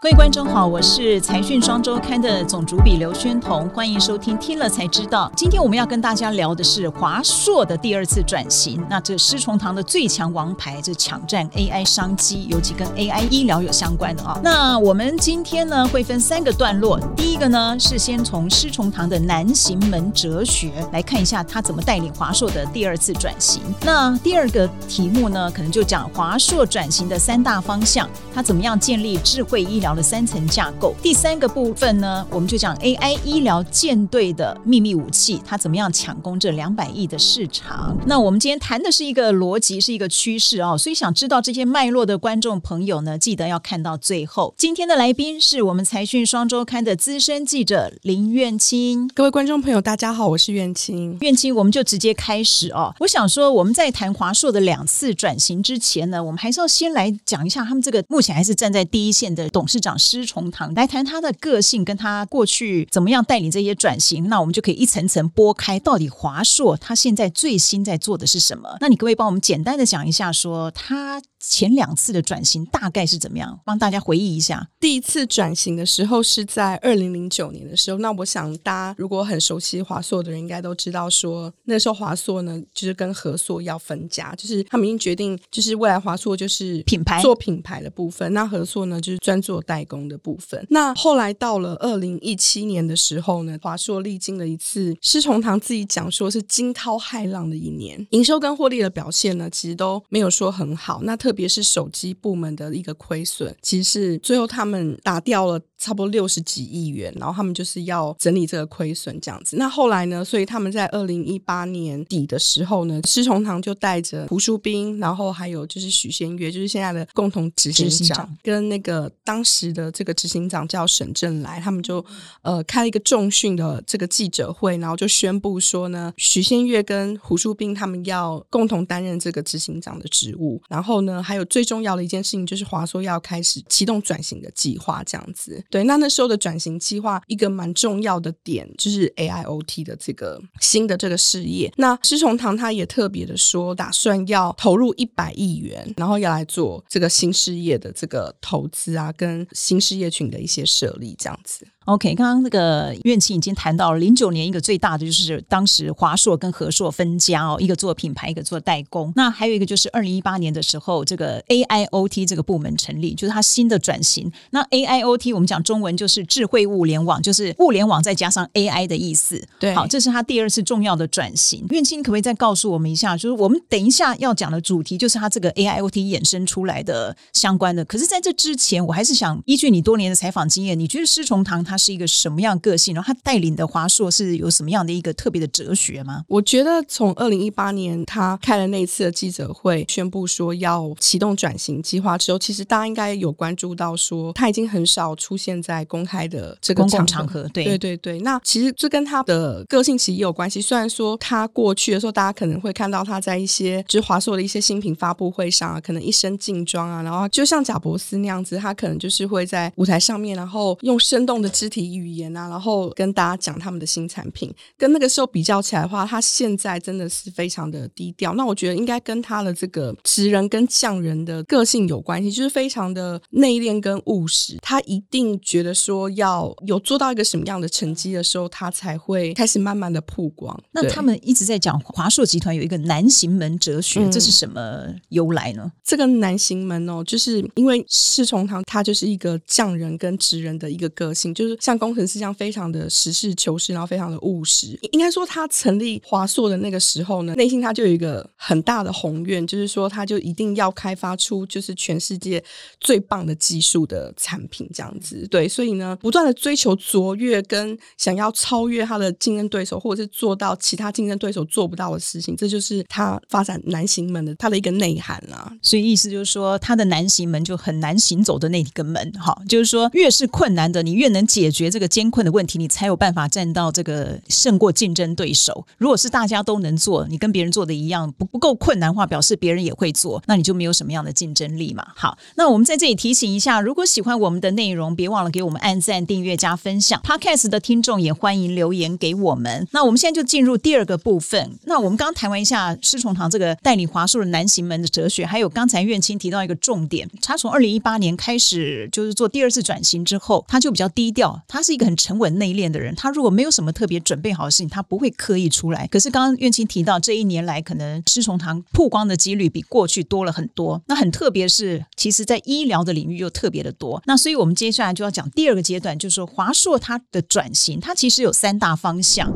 各位观众好，我是财讯双周刊的总主笔刘宣彤，欢迎收听听了才知道。今天我们要跟大家聊的是华硕的第二次转型。那这施崇堂的最强王牌，这抢占 AI 商机，尤其跟 AI 医疗有相关的啊。那我们今天呢会分三个段落，第一个呢是先从施崇堂的南行门哲学来看一下他怎么带领华硕的第二次转型。那第二个题目呢，可能就讲华硕转型的三大方向，他怎么样建立智慧医疗。的三层架构，第三个部分呢，我们就讲 AI 医疗舰队的秘密武器，它怎么样抢攻这两百亿的市场？那我们今天谈的是一个逻辑，是一个趋势哦，所以想知道这些脉络的观众朋友呢，记得要看到最后。今天的来宾是我们财讯双周刊的资深记者林苑清。各位观众朋友，大家好，我是苑清。苑清，我们就直接开始哦。我想说，我们在谈华硕的两次转型之前呢，我们还是要先来讲一下他们这个目前还是站在第一线的董事。市长施崇堂来谈他的个性，跟他过去怎么样带领这些转型，那我们就可以一层层拨开，到底华硕他现在最新在做的是什么？那你各位帮我们简单的讲一下，说他？前两次的转型大概是怎么样？帮大家回忆一下。第一次转型的时候是在二零零九年的时候。那我想大家如果很熟悉华硕的人，应该都知道说，那时候华硕呢就是跟和硕要分家，就是他们已经决定，就是未来华硕就是品牌做品牌的部分，那和硕呢就是专做代工的部分。那后来到了二零一七年的时候呢，华硕历经了一次施崇堂自己讲说是惊涛骇浪的一年，营收跟获利的表现呢，其实都没有说很好。那特特别是手机部门的一个亏损，其实最后他们打掉了。差不多六十几亿元，然后他们就是要整理这个亏损这样子。那后来呢？所以他们在二零一八年底的时候呢，施崇堂就带着胡淑斌，然后还有就是许仙月，就是现在的共同执行长，跟那个当时的这个执行长叫沈正来，他们就呃开了一个重训的这个记者会，然后就宣布说呢，许仙月跟胡淑斌他们要共同担任这个执行长的职务。然后呢，还有最重要的一件事情就是华硕要开始启动转型的计划，这样子。对，那那时候的转型计划一个蛮重要的点就是 AIoT 的这个新的这个事业。那施崇堂他也特别的说，打算要投入一百亿元，然后要来做这个新事业的这个投资啊，跟新事业群的一些设立这样子。OK，刚刚那个院庆已经谈到了零九年一个最大的就是当时华硕跟和硕分家哦，一个做品牌，一个做代工。那还有一个就是二零一八年的时候，这个 AIoT 这个部门成立，就是它新的转型。那 AIoT 我们讲中文就是智慧物联网，就是物联网再加上 AI 的意思。对，好，这是它第二次重要的转型。院庆可不可以再告诉我们一下，就是我们等一下要讲的主题就是它这个 AIoT 衍生出来的相关的。可是在这之前，我还是想依据你多年的采访经验，你觉得施崇堂它是一个什么样个性？然后他带领的华硕是有什么样的一个特别的哲学吗？我觉得从二零一八年他开了那一次的记者会，宣布说要启动转型计划之后，其实大家应该有关注到说他已经很少出现在公开的这个公共场合。对对对对，那其实这跟他的个性其实也有关系。虽然说他过去的时候，大家可能会看到他在一些就是华硕的一些新品发布会上啊，可能一身劲装啊，然后就像贾伯斯那样子，他可能就是会在舞台上面，然后用生动的肢体语。言啊，然后跟大家讲他们的新产品，跟那个时候比较起来的话，他现在真的是非常的低调。那我觉得应该跟他的这个职人跟匠人的个性有关系，就是非常的内敛跟务实。他一定觉得说要有做到一个什么样的成绩的时候，他才会开始慢慢的曝光。那他们一直在讲华硕集团有一个南行门哲学，这是什么由来呢？这个南行门哦，就是因为侍从堂他就是一个匠人跟职人的一个个性，就是像工程师这样非常的实事求是，然后非常的务实。应该说，他成立华硕的那个时候呢，内心他就有一个很大的宏愿，就是说，他就一定要开发出就是全世界最棒的技术的产品，这样子。对，所以呢，不断的追求卓越，跟想要超越他的竞争对手，或者是做到其他竞争对手做不到的事情，这就是他发展南行门的他的一个内涵啊。所以意思就是说，他的南行门就很难行走的那一个门，哈，就是说，越是困难的，你越能解。决这个艰困的问题，你才有办法站到这个胜过竞争对手。如果是大家都能做，你跟别人做的一样不不够困难的话，表示别人也会做，那你就没有什么样的竞争力嘛。好，那我们在这里提醒一下，如果喜欢我们的内容，别忘了给我们按赞、订阅、加分享。Podcast 的听众也欢迎留言给我们。那我们现在就进入第二个部分。那我们刚刚谈完一下施崇堂这个带领华硕的南行门的哲学，还有刚才苑青提到一个重点，他从二零一八年开始就是做第二次转型之后，他就比较低调，他是一个很沉稳内敛的人。他如果没有什么特别准备好的事情，他不会刻意出来。可是刚刚苑青提到，这一年来可能施崇堂曝光的几率比过去多了很多。那很特别是，其实在医疗的领域又特别的多。那所以我们接下来就要讲第二个阶段，就是说华硕它的转型，它其实有三大方向。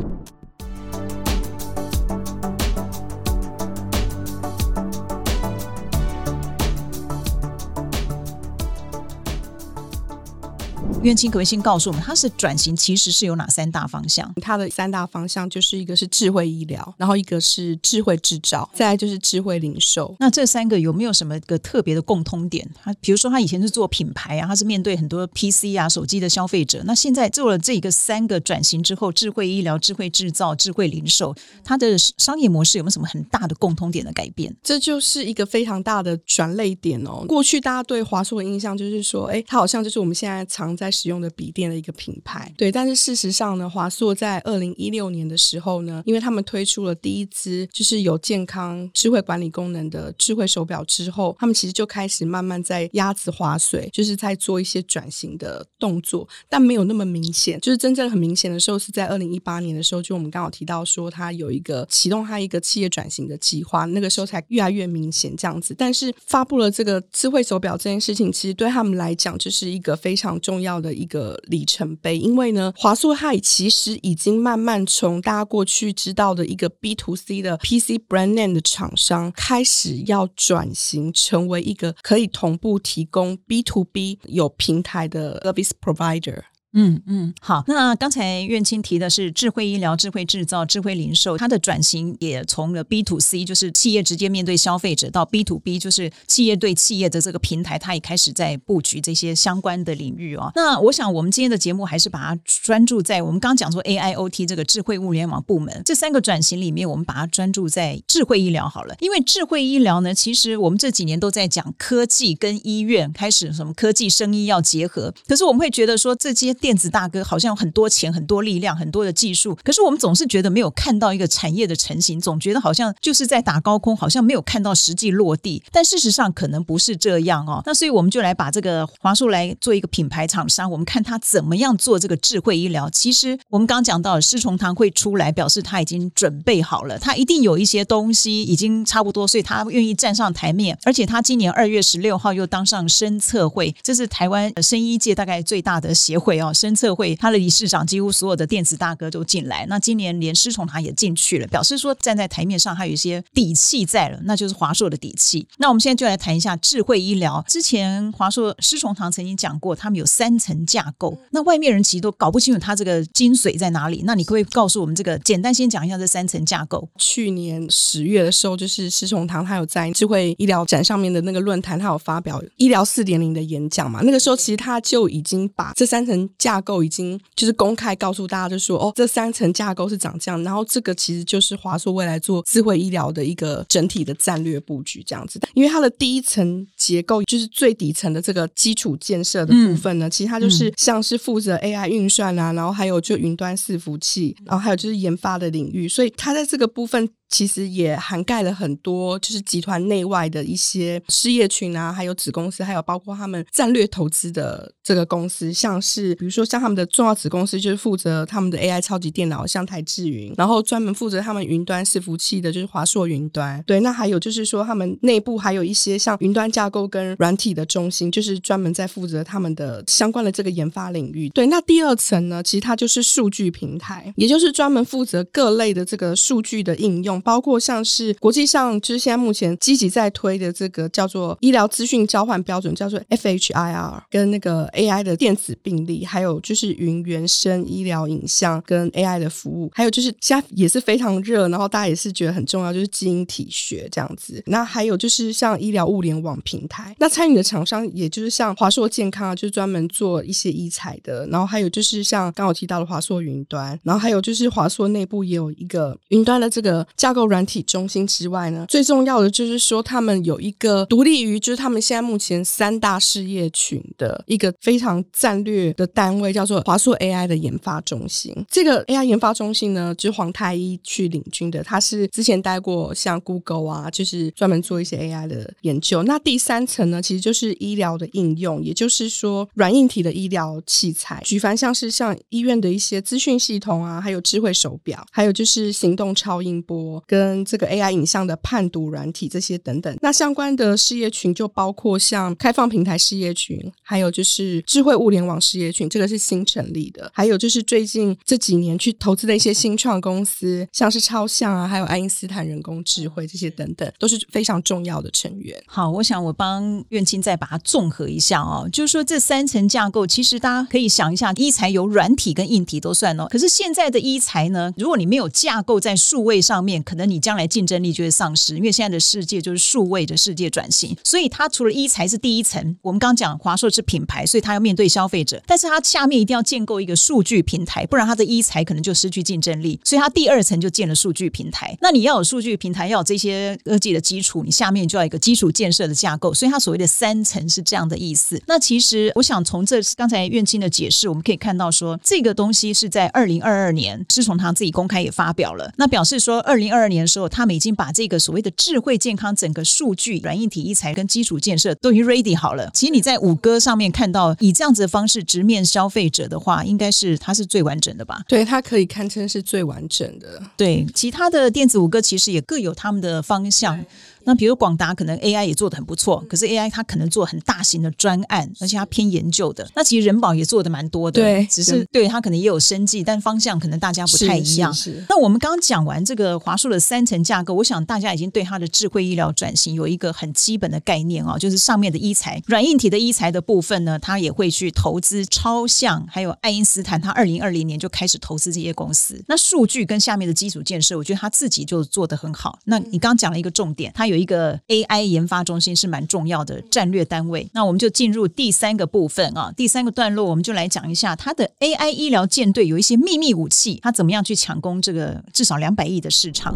冤亲可不可以先告诉我们，它是转型其实是有哪三大方向？它的三大方向就是一个是智慧医疗，然后一个是智慧制造，再来就是智慧零售。那这三个有没有什么个特别的共通点？它比如说，它以前是做品牌啊，它是面对很多 PC 啊手机的消费者。那现在做了这个三个转型之后，智慧医疗、智慧制造、智慧零售，它的商业模式有没有什么很大的共通点的改变？这就是一个非常大的转类点哦。过去大家对华硕的印象就是说，哎，它好像就是我们现在常在在使用的笔电的一个品牌，对。但是事实上呢，华硕在二零一六年的时候呢，因为他们推出了第一支就是有健康智慧管理功能的智慧手表之后，他们其实就开始慢慢在鸭子划水，就是在做一些转型的动作，但没有那么明显。就是真正很明显的时候是在二零一八年的时候，就我们刚好提到说，它有一个启动它一个企业转型的计划，那个时候才越来越明显这样子。但是发布了这个智慧手表这件事情，其实对他们来讲就是一个非常重要的一个。里程碑，因为呢，华硕它其实已经慢慢从大家过去知道的一个 B to C 的 PC brand name 的厂商，开始要转型成为一个可以同步提供 B to B 有平台的 service provider。嗯嗯，好。那刚才苑青提的是智慧医疗、智慧制造、智慧零售，它的转型也从了 B to C，就是企业直接面对消费者，到 B to B，就是企业对企业的这个平台，它也开始在布局这些相关的领域哦。那我想，我们今天的节目还是把它专注在我们刚讲说 AIoT 这个智慧物联网部门这三个转型里面，我们把它专注在智慧医疗好了。因为智慧医疗呢，其实我们这几年都在讲科技跟医院开始什么科技生医要结合，可是我们会觉得说这些。电子大哥好像有很多钱、很多力量、很多的技术，可是我们总是觉得没有看到一个产业的成型，总觉得好像就是在打高空，好像没有看到实际落地。但事实上可能不是这样哦。那所以我们就来把这个华硕来做一个品牌厂商，我们看他怎么样做这个智慧医疗。其实我们刚讲到，施崇堂会出来表示他已经准备好了，他一定有一些东西已经差不多，所以他愿意站上台面。而且他今年二月十六号又当上深测会，这是台湾生医界大概最大的协会哦。深测会，他的理事长几乎所有的电子大哥都进来。那今年连施崇堂也进去了，表示说站在台面上还有一些底气在了，那就是华硕的底气。那我们现在就来谈一下智慧医疗。之前华硕施崇堂曾经讲过，他们有三层架构。那外面人其实都搞不清楚他这个精髓在哪里。那你可不可以告诉我们这个简单先讲一下这三层架构？去年十月的时候，就是施崇堂他有在智慧医疗展上面的那个论坛，他有发表医疗四点零的演讲嘛？那个时候其实他就已经把这三层。架构已经就是公开告诉大家，就说哦，这三层架构是长这样，然后这个其实就是华硕未来做智慧医疗的一个整体的战略布局这样子的。因为它的第一层结构就是最底层的这个基础建设的部分呢，其实它就是像是负责 AI 运算啊，然后还有就云端伺服器，然后还有就是研发的领域，所以它在这个部分。其实也涵盖了很多，就是集团内外的一些事业群啊，还有子公司，还有包括他们战略投资的这个公司，像是比如说像他们的重要子公司，就是负责他们的 AI 超级电脑，像台智云，然后专门负责他们云端伺服器的，就是华硕云端。对，那还有就是说他们内部还有一些像云端架构跟软体的中心，就是专门在负责他们的相关的这个研发领域。对，那第二层呢，其实它就是数据平台，也就是专门负责各类的这个数据的应用。包括像是国际上就是现在目前积极在推的这个叫做医疗资讯交换标准，叫做 FHIR，跟那个 AI 的电子病历，还有就是云原生医疗影像跟 AI 的服务，还有就是现在也是非常热，然后大家也是觉得很重要，就是基因体学这样子。那还有就是像医疗物联网平台，那参与的厂商也就是像华硕健康啊，就是专门做一些医材的，然后还有就是像刚我提到的华硕云端，然后还有就是华硕内部也有一个云端的这个架构软体中心之外呢，最重要的就是说他们有一个独立于就是他们现在目前三大事业群的一个非常战略的单位，叫做华硕 AI 的研发中心。这个 AI 研发中心呢，就是黄太一去领军的，他是之前待过像 Google 啊，就是专门做一些 AI 的研究。那第三层呢，其实就是医疗的应用，也就是说软硬体的医疗器材，举凡像是像医院的一些资讯系统啊，还有智慧手表，还有就是行动超音波跟这个 AI 影像的判读软体这些等等。那相关的事业群就包括像开放平台事业群，还有就是智慧物联网事业群，这个是新成立的，还有就是最近这几年去投资的一些新创公司，像是超像啊，还有爱因斯坦人工智慧这些等等，都是非常重要的成员。好，我想我帮苑青再把它综合一下哦，就是说这三层架构，其实大家可以想一下，一材有软体跟硬体都算哦。可是现在的一材呢，如果你没有架构在数位上面，可能你将来竞争力就会丧失，因为现在的世界就是数位的世界转型。所以它除了一才是第一层，我们刚讲华硕是品牌，所以它要面对消费者，但是它下面一定要建构一个数据平台，不然它的一才可能就失去竞争力。所以它第二层就建了数据平台。那你要有数据平台，要有这些科技的基础，你下面就要一个基础建设的架构。所以它所谓的三层是这样的意思。那其实我想从这刚才苑青的解释，我们可以看到说，这个东西是在二零二二年，施崇堂自己公开也发表了。那表示说，二零二二年的时候，他们已经把这个所谓的智慧健康整个数据、软硬体医材跟基础建设都已经 ready 好了。其实你在五哥上面看到以这样子的方式直面消费者的话，应该是它是最完整的吧？对，它可以堪称是最完整的。对，其他的电子五哥其实也各有他们的方向。那比如广达可能 AI 也做的很不错，可是 AI 它可能做很大型的专案，而且它偏研究的。那其实人保也做的蛮多的，对，只是对它可能也有生计，但方向可能大家不太一样。是。那我们刚刚讲完这个华硕的三层架构，我想大家已经对它的智慧医疗转型有一个很基本的概念哦，就是上面的医材、软硬体的医材的部分呢，它也会去投资超像，还有爱因斯坦，它二零二零年就开始投资这些公司。那数据跟下面的基础建设，我觉得它自己就做得很好。那你刚刚讲了一个重点，它有有一个 AI 研发中心是蛮重要的战略单位，那我们就进入第三个部分啊，第三个段落我们就来讲一下它的 AI 医疗舰队有一些秘密武器，它怎么样去抢攻这个至少两百亿的市场。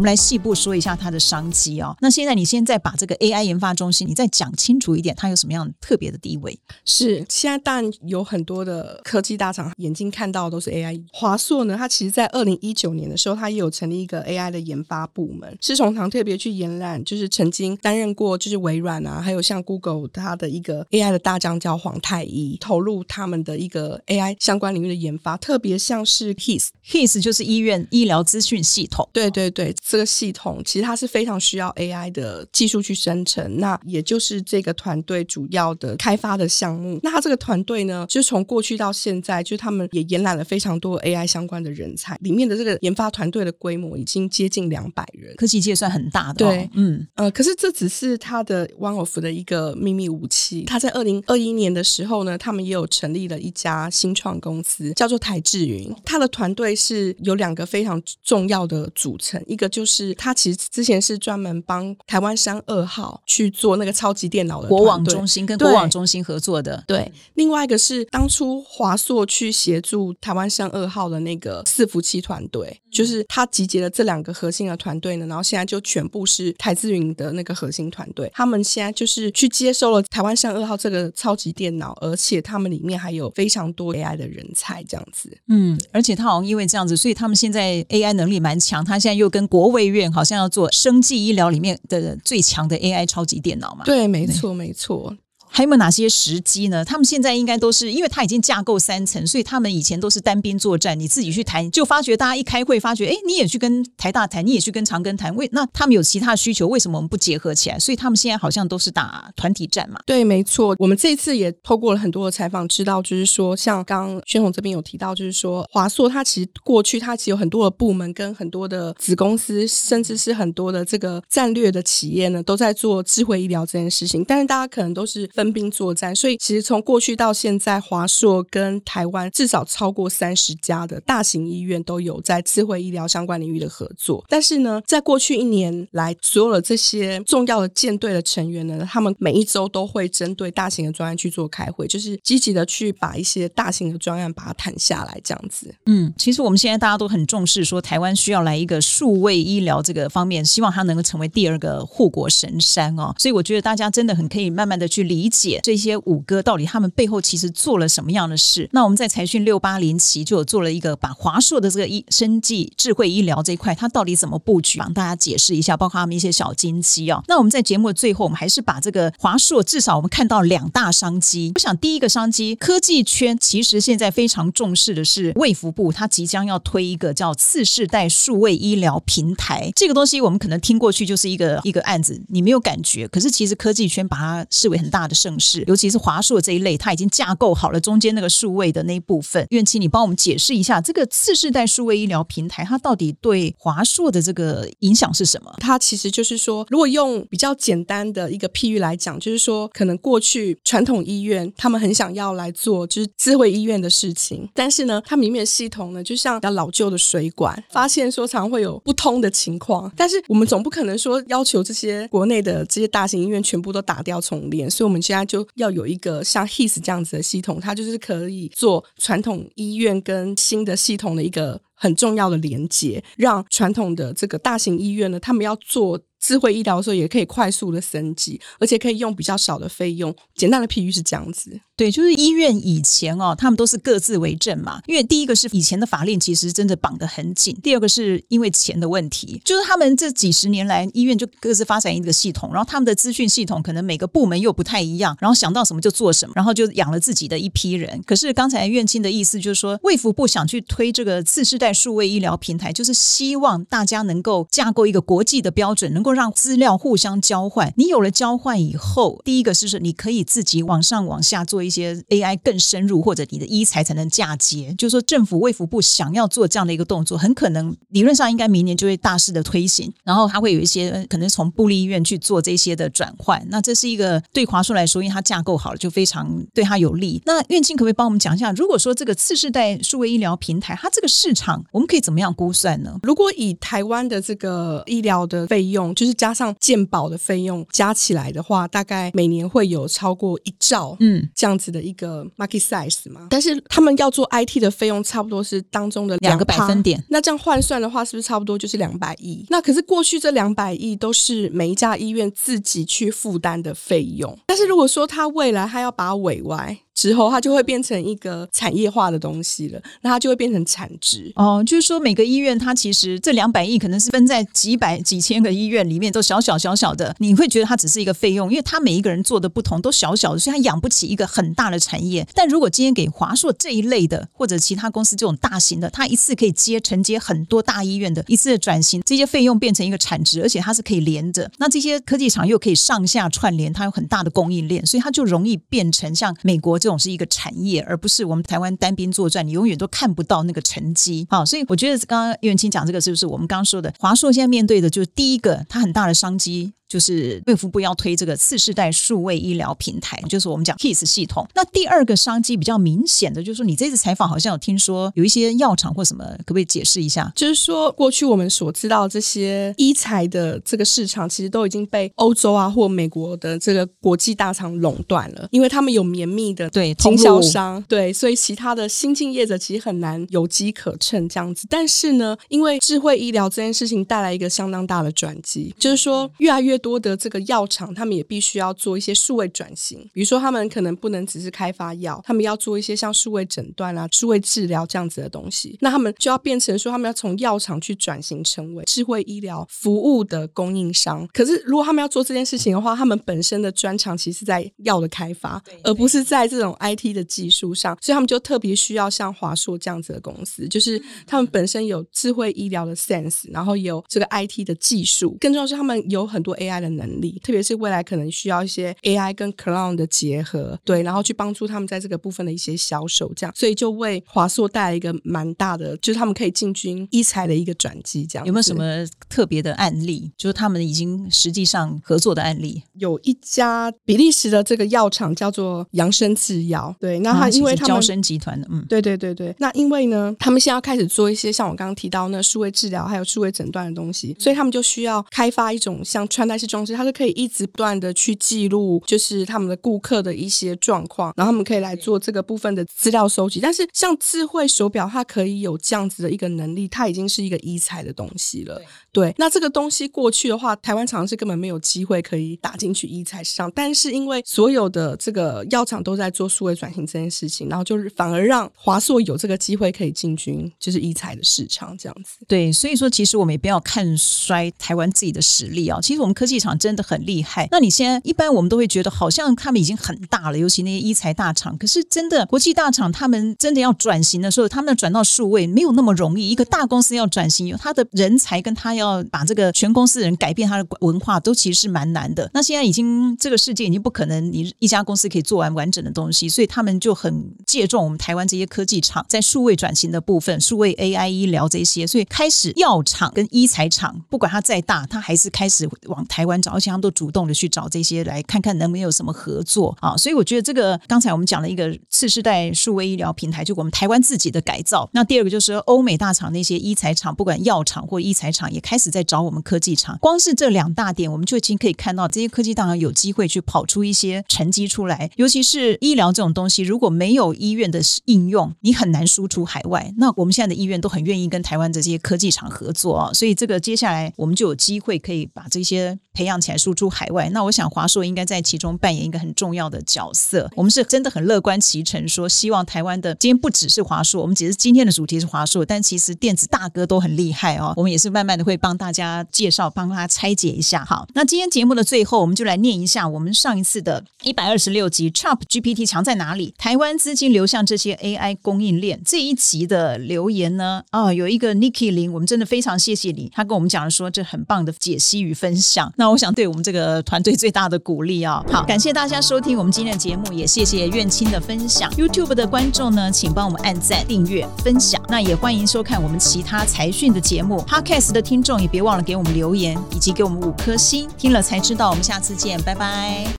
们来细部说一下它的商机哦。那现在你现在把这个 AI 研发中心，你再讲清楚一点，它有什么样特别的地位？是现在当然有很多的科技大厂眼睛看到都是 AI。华硕呢，它其实在二零一九年的时候，它也有成立一个 AI 的研发部门。是从堂特别去延揽，就是曾经担任过就是微软啊，还有像 Google 它的一个 AI 的大将叫黄太一，投入他们的一个 AI 相关领域的研发。特别像是 HIS，HIS 就是医院医疗资讯系统。对对对。这个系统其实它是非常需要 AI 的技术去生成，那也就是这个团队主要的开发的项目。那他这个团队呢，就从过去到现在，就他们也延揽了非常多 AI 相关的人才，里面的这个研发团队的规模已经接近两百人，科技界算很大的。对，嗯呃，可是这只是他的 One of 的一个秘密武器。他在二零二一年的时候呢，他们也有成立了一家新创公司，叫做台智云。他的团队是有两个非常重要的组成，一个就就是他其实之前是专门帮台湾山二号去做那个超级电脑的国网中心，跟国网中心合作的。对，另外一个是当初华硕去协助台湾山二号的那个伺服器团队，就是他集结了这两个核心的团队呢，然后现在就全部是台资云的那个核心团队。他们现在就是去接收了台湾山二号这个超级电脑，而且他们里面还有非常多 AI 的人才，这样子。嗯，而且他好像因为这样子，所以他们现在 AI 能力蛮强。他现在又跟国卫院好像要做生技医疗里面的最强的 AI 超级电脑嘛？对，没错，没错。还有没有哪些时机呢？他们现在应该都是，因为他已经架构三层，所以他们以前都是单兵作战，你自己去谈，就发觉大家一开会，发觉哎，你也去跟台大谈，你也去跟长庚谈，为那他们有其他需求，为什么我们不结合起来？所以他们现在好像都是打团体战嘛。对，没错，我们这次也透过了很多的采访，知道就是说，像刚宣宏这边有提到，就是说华硕它其实过去它其实有很多的部门跟很多的子公司，甚至是很多的这个战略的企业呢，都在做智慧医疗这件事情。但是大家可能都是分兵作战，所以其实从过去到现在，华硕跟台湾至少超过三十家的大型医院都有在智慧医疗相关领域的合作。但是呢，在过去一年来，所有的这些重要的舰队的成员呢，他们每一周都会针对大型的专案去做开会，就是积极的去把一些大型的专案把它谈下来，这样子。嗯，其实我们现在大家都很重视，说台湾需要来一个数位医疗这个方面，希望它能够成为第二个护国神山哦。所以我觉得大家真的很可以慢慢的去理解这些五哥到底他们背后其实做了什么样的事。那我们在财讯六八零期就有做了一个把华硕的这个医生计智慧医疗这一块，它到底怎么布局，帮大家解释一下，包括他们一些小金鸡哦。那我们在节目的最后，我们还是把这个华硕至少我们看到两大商机。我想第一个商机，科技圈其实现在非常重视的是卫福部，它即将要推一个叫次世代数位医疗平台。这个东西我们可能听过去就是一个一个案子，你没有感觉，可是其实科技圈把它视为很大的盛事，尤其是华硕这一类，它已经架构好了中间那个数位的那一部分。愿期，你帮我们解释一下这个次世代数位医疗平台，它到底对华硕的这个影响是什么？它其实就是说，如果用比较简单的一个譬喻来讲，就是说，可能过去传统医院他们很想要来做就是智慧医院的事情，但是呢，他们里面的系统呢，就像比较老旧的水管，发现说常会有不通的情况。但是我们总不可能说要求这些国内的这些大型医院全部都打掉重练，所以我们家就要有一个像 His 这样子的系统，它就是可以做传统医院跟新的系统的一个很重要的连接，让传统的这个大型医院呢，他们要做。智慧医疗的时候也可以快速的升级，而且可以用比较少的费用。简单的譬喻是这样子，对，就是医院以前哦，他们都是各自为政嘛。因为第一个是以前的法令其实真的绑得很紧，第二个是因为钱的问题，就是他们这几十年来医院就各自发展一个系统，然后他们的资讯系统可能每个部门又不太一样，然后想到什么就做什么，然后就养了自己的一批人。可是刚才院青的意思就是说，卫福部想去推这个次世代数位医疗平台，就是希望大家能够架构一个国际的标准，能够。让资料互相交换，你有了交换以后，第一个是说你可以自己往上往下做一些 AI 更深入，或者你的医材才能嫁接。就是说，政府卫福部想要做这样的一个动作，很可能理论上应该明年就会大肆的推行，然后它会有一些可能从布利医院去做这些的转换。那这是一个对华硕来说，因为它架构好了，就非常对它有利。那院庆可不可以帮我们讲一下，如果说这个次世代数位医疗平台，它这个市场我们可以怎么样估算呢？如果以台湾的这个医疗的费用，就是加上鉴保的费用加起来的话，大概每年会有超过一兆，嗯，这样子的一个 market size 嘛。但是他们要做 IT 的费用，差不多是当中的两个百分点。那这样换算的话，是不是差不多就是两百亿？那可是过去这两百亿都是每一家医院自己去负担的费用。但是如果说他未来他要把委外。之后，它就会变成一个产业化的东西了，那它就会变成产值哦。就是说，每个医院它其实这两百亿可能是分在几百几千个医院里面，都小小小小的。你会觉得它只是一个费用，因为它每一个人做的不同，都小小的，所以它养不起一个很大的产业。但如果今天给华硕这一类的，或者其他公司这种大型的，它一次可以接承接很多大医院的一次的转型，这些费用变成一个产值，而且它是可以连着。那这些科技厂又可以上下串联，它有很大的供应链，所以它就容易变成像美国。这总是一个产业，而不是我们台湾单兵作战，你永远都看不到那个成绩。好，所以我觉得刚刚叶文清讲这个，是不是我们刚刚说的华硕现在面对的就是第一个，它很大的商机。就是卫福部要推这个次世代数位医疗平台，就是我们讲 KISS 系统。那第二个商机比较明显的，就是说你这次采访好像有听说有一些药厂或什么，可不可以解释一下？就是说过去我们所知道这些医材的这个市场，其实都已经被欧洲啊或美国的这个国际大厂垄断了，因为他们有绵密的对经销商，对，所以其他的新进业者其实很难有机可乘这样子。但是呢，因为智慧医疗这件事情带来一个相当大的转机，就是说越来越。多的这个药厂，他们也必须要做一些数位转型，比如说他们可能不能只是开发药，他们要做一些像数位诊断啊、数位治疗这样子的东西，那他们就要变成说，他们要从药厂去转型成为智慧医疗服务的供应商。可是如果他们要做这件事情的话，他们本身的专长其实在药的开发，而不是在这种 IT 的技术上，所以他们就特别需要像华硕这样子的公司，就是他们本身有智慧医疗的 sense，然后有这个 IT 的技术，更重要是他们有很多 AI 的能力，特别是未来可能需要一些 AI 跟 Cloud 的结合，对，然后去帮助他们在这个部分的一些销售，这样，所以就为华硕带来一个蛮大的，就是他们可以进军医材的一个转机，这样有没有什么特别的案例？就是他们已经实际上合作的案例？有一家比利时的这个药厂叫做扬生制药，对，那他因为他们交生集团的，嗯，对对对对，那因为呢，他们现在要开始做一些像我刚刚提到那数位治疗还有数位诊断的东西，所以他们就需要开发一种像穿戴装置，它是可以一直不断的去记录，就是他们的顾客的一些状况，然后他们可以来做这个部分的资料收集。但是像智慧手表，它可以有这样子的一个能力，它已经是一个医材的东西了。对，那这个东西过去的话，台湾厂是根本没有机会可以打进去医材市场，但是因为所有的这个药厂都在做数位转型这件事情，然后就是反而让华硕有这个机会可以进军就是医材的市场这样子。对，所以说其实我们也不要看衰台湾自己的实力啊，其实我们科技厂真的很厉害。那你现在一般我们都会觉得好像他们已经很大了，尤其那些医材大厂，可是真的国际大厂他们真的要转型的时候，他们转到数位没有那么容易。一个大公司要转型，有他的人才跟他要要把这个全公司的人改变他的文化，都其实是蛮难的。那现在已经这个世界已经不可能你一家公司可以做完完整的东西，所以他们就很借重我们台湾这些科技厂在数位转型的部分，数位 AI 医疗这些，所以开始药厂跟医材厂，不管它再大，它还是开始往台湾找，而且他们都主动的去找这些来看看能不能有什么合作啊。所以我觉得这个刚才我们讲了一个次世代数位医疗平台，就我们台湾自己的改造。那第二个就是欧美大厂那些医材厂，不管药厂或医材厂，也开开始在找我们科技厂。光是这两大点，我们就已经可以看到这些科技大厂有机会去跑出一些成绩出来。尤其是医疗这种东西，如果没有医院的应用，你很难输出海外。那我们现在的医院都很愿意跟台湾的这些科技厂合作啊，所以这个接下来我们就有机会可以把这些培养起来，输出海外。那我想华硕应该在其中扮演一个很重要的角色。我们是真的很乐观其成，说希望台湾的今天不只是华硕，我们只是今天的主题是华硕，但其实电子大哥都很厉害哦。我们也是慢慢的会帮大家介绍，帮大家拆解一下。好，那今天节目的最后，我们就来念一下我们上一次的一百二十六集 Chat GPT 强在哪里？台湾资金流向这些 AI 供应链这一集的留言呢？啊，有一个 Niki 林，我们真的非常谢谢你，他跟我们讲说这很棒的解析与分享。那我想对我们这个团队最大的鼓励啊！好，感谢大家收听我们今天的节目，也谢谢苑青的分享。YouTube 的观众呢，请帮我们按赞、订阅、分享。那也欢迎收看我们其他财讯的节目。Podcast 的听众也别忘了给我们留言，以及给我们五颗星。听了才知道，我们下次见，拜拜。